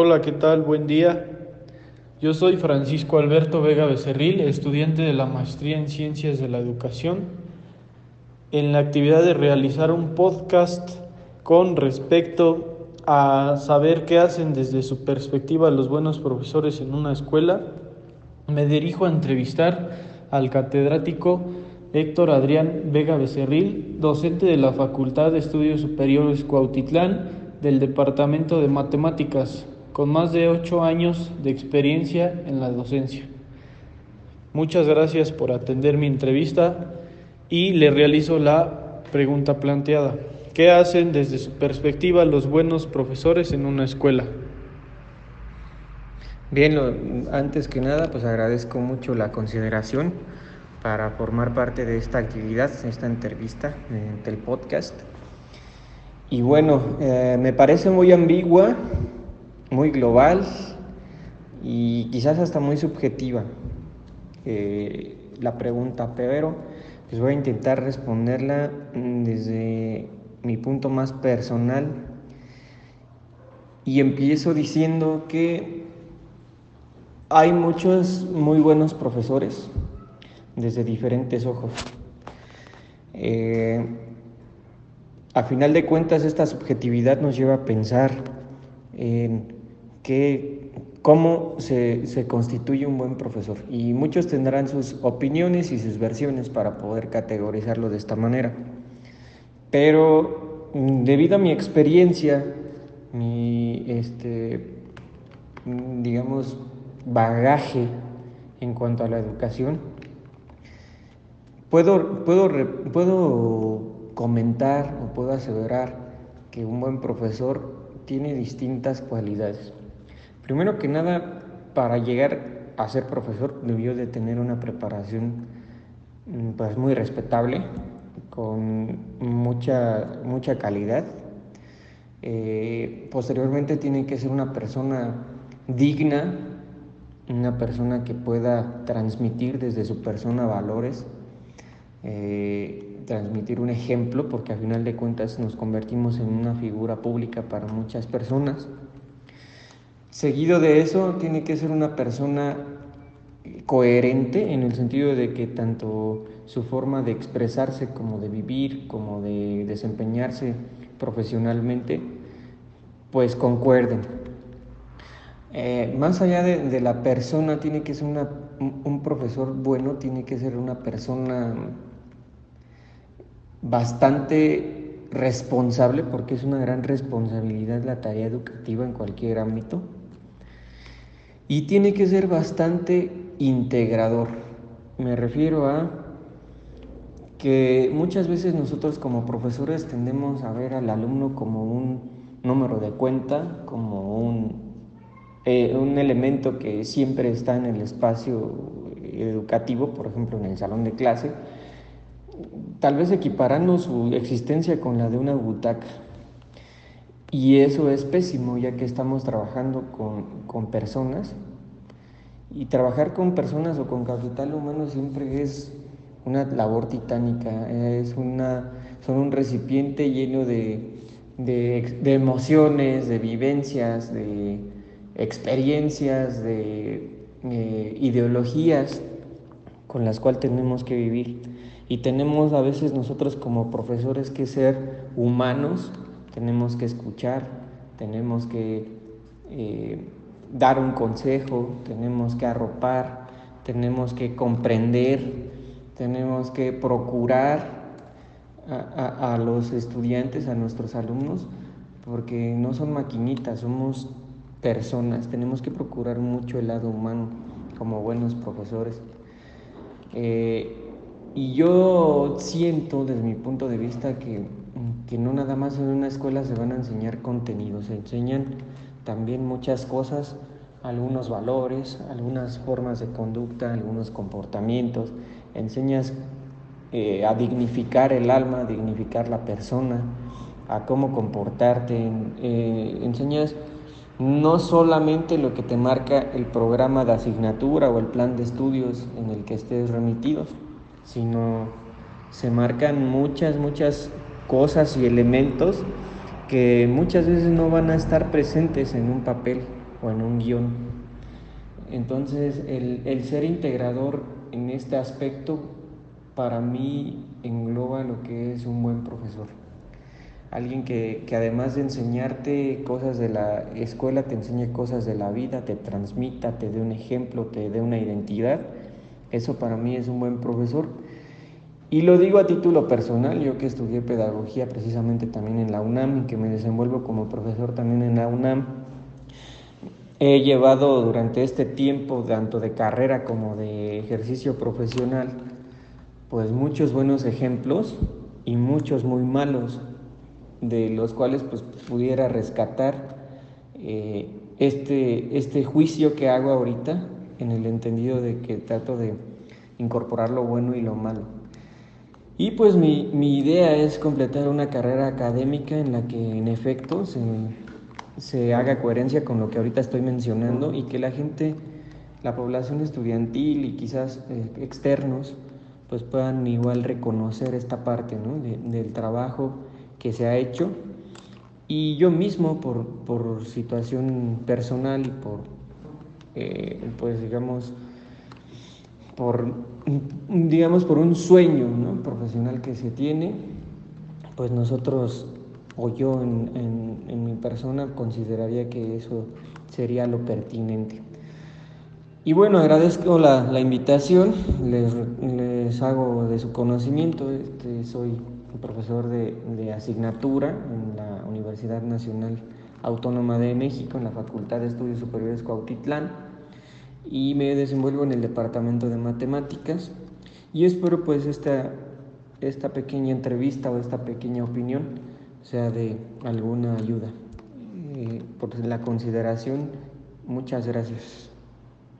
Hola, ¿qué tal? Buen día. Yo soy Francisco Alberto Vega Becerril, estudiante de la Maestría en Ciencias de la Educación, en la actividad de realizar un podcast con respecto a saber qué hacen desde su perspectiva los buenos profesores en una escuela. Me dirijo a entrevistar al catedrático Héctor Adrián Vega Becerril, docente de la Facultad de Estudios Superiores Cuautitlán del Departamento de Matemáticas, con más de ocho años de experiencia en la docencia. Muchas gracias por atender mi entrevista y le realizo la pregunta planteada. ¿Qué hacen desde su perspectiva los buenos profesores en una escuela? Bien, antes que nada, pues agradezco mucho la consideración para formar parte de esta actividad, esta entrevista del podcast. Y bueno, eh, me parece muy ambigua, muy global y quizás hasta muy subjetiva eh, la pregunta, pero pues voy a intentar responderla desde mi punto más personal y empiezo diciendo que hay muchos muy buenos profesores, desde diferentes ojos. Eh, a final de cuentas, esta subjetividad nos lleva a pensar en que, cómo se, se, constituye un buen profesor. Y muchos tendrán sus opiniones y sus versiones para poder categorizarlo de esta manera. Pero mm, debido a mi experiencia, mi, este, mm, digamos, bagaje en cuanto a la educación, Puedo, puedo, puedo comentar o puedo aseverar que un buen profesor tiene distintas cualidades. Primero que nada, para llegar a ser profesor debió de tener una preparación mm, pues muy respetable, con mucha, mucha calidad. Eh, posteriormente tiene que ser una persona digna, una persona que pueda transmitir desde su persona valores eh, transmitir un ejemplo, porque a final de cuentas nos convertimos en una figura pública para muchas personas. Seguido de eso, tiene que ser una persona coherente en el sentido de que tanto su forma de expresarse como de vivir, como de desempeñarse profesionalmente, pues concuerden. Eh, más allá de, la persona, tiene que ser un profesor bueno, tiene que ser una persona bastante responsable, porque es una gran responsabilidad la tarea educativa en cualquier ámbito, y tiene que ser bastante integrador. Me refiero a que muchas veces nosotros como profesores tendemos a ver al alumno como un número de cuenta, como un, eh, un elemento que siempre está en el espacio educativo, por ejemplo en el salón de clase, tal vez equiparando su existencia con la de una butaca. Y eso es pésimo, ya que estamos trabajando con, personas. Y trabajar con personas o con capital humano siempre es una labor titánica, es una, son un recipiente lleno de, emociones, de vivencias, de experiencias, de eh, ideologías con las cuales tenemos que vivir. Y tenemos a veces nosotros como profesores que ser humanos, tenemos que escuchar, tenemos que eh, dar un consejo, tenemos que arropar, tenemos que comprender, tenemos que procurar a, los estudiantes, a nuestros alumnos, porque no son maquinitas, somos personas, tenemos que procurar mucho el lado humano como buenos profesores. Eh, y yo siento desde mi punto de vista que, que, no nada más en una escuela se van a enseñar contenidos, se enseñan también muchas cosas, algunos valores, algunas formas de conducta, algunos comportamientos, enseñas eh, a dignificar el alma, a dignificar la persona, a cómo comportarte, eh, enseñas no solamente lo que te marca el programa de asignatura o el plan de estudios en el que estés remitidos, sino se marcan muchas, muchas cosas y elementos que muchas veces no van a estar presentes en un papel, o en un guion. Entonces, el, el ser integrador en este aspecto para mí engloba lo que es un buen profesor. Alguien que, que, además de enseñarte cosas de la escuela, te enseñe cosas de la vida, te transmita, te dé un ejemplo, te dé una identidad. Eso para mí es un buen profesor. Y lo digo a título personal, yo que estudié pedagogía precisamente también en la UNAM que me desenvuelvo como profesor también en la UNAM, he llevado durante este tiempo, tanto de carrera como de ejercicio profesional, pues muchos buenos ejemplos y muchos muy malos, de los cuales pues pudiera rescatar eh, este, este juicio que hago ahorita en el entendido de que trato de incorporar lo bueno y lo malo. Y pues mi, mi, idea es completar una carrera académica en la que en efecto se, se, haga coherencia con lo que ahorita estoy mencionando y que la gente, la población estudiantil y quizás eh, externos, pues puedan igual reconocer esta parte ¿no? del trabajo que se ha hecho. Y yo mismo, por, por situación personal y por, eh, pues digamos, por, digamos, por un sueño profesional que se tiene, pues nosotros o yo en, mi persona consideraría que eso sería lo pertinente. Y bueno, agradezco la, invitación, les, hago de su conocimiento, este, soy profesor de, de asignatura en la Universidad Nacional Autónoma de México, en la Facultad de Estudios Superiores Cuautitlán y me desenvuelvo en el departamento de matemáticas y espero pues esta, esta pequeña entrevista o esta pequeña opinión sea de alguna ayuda. Eh, por la consideración, muchas gracias.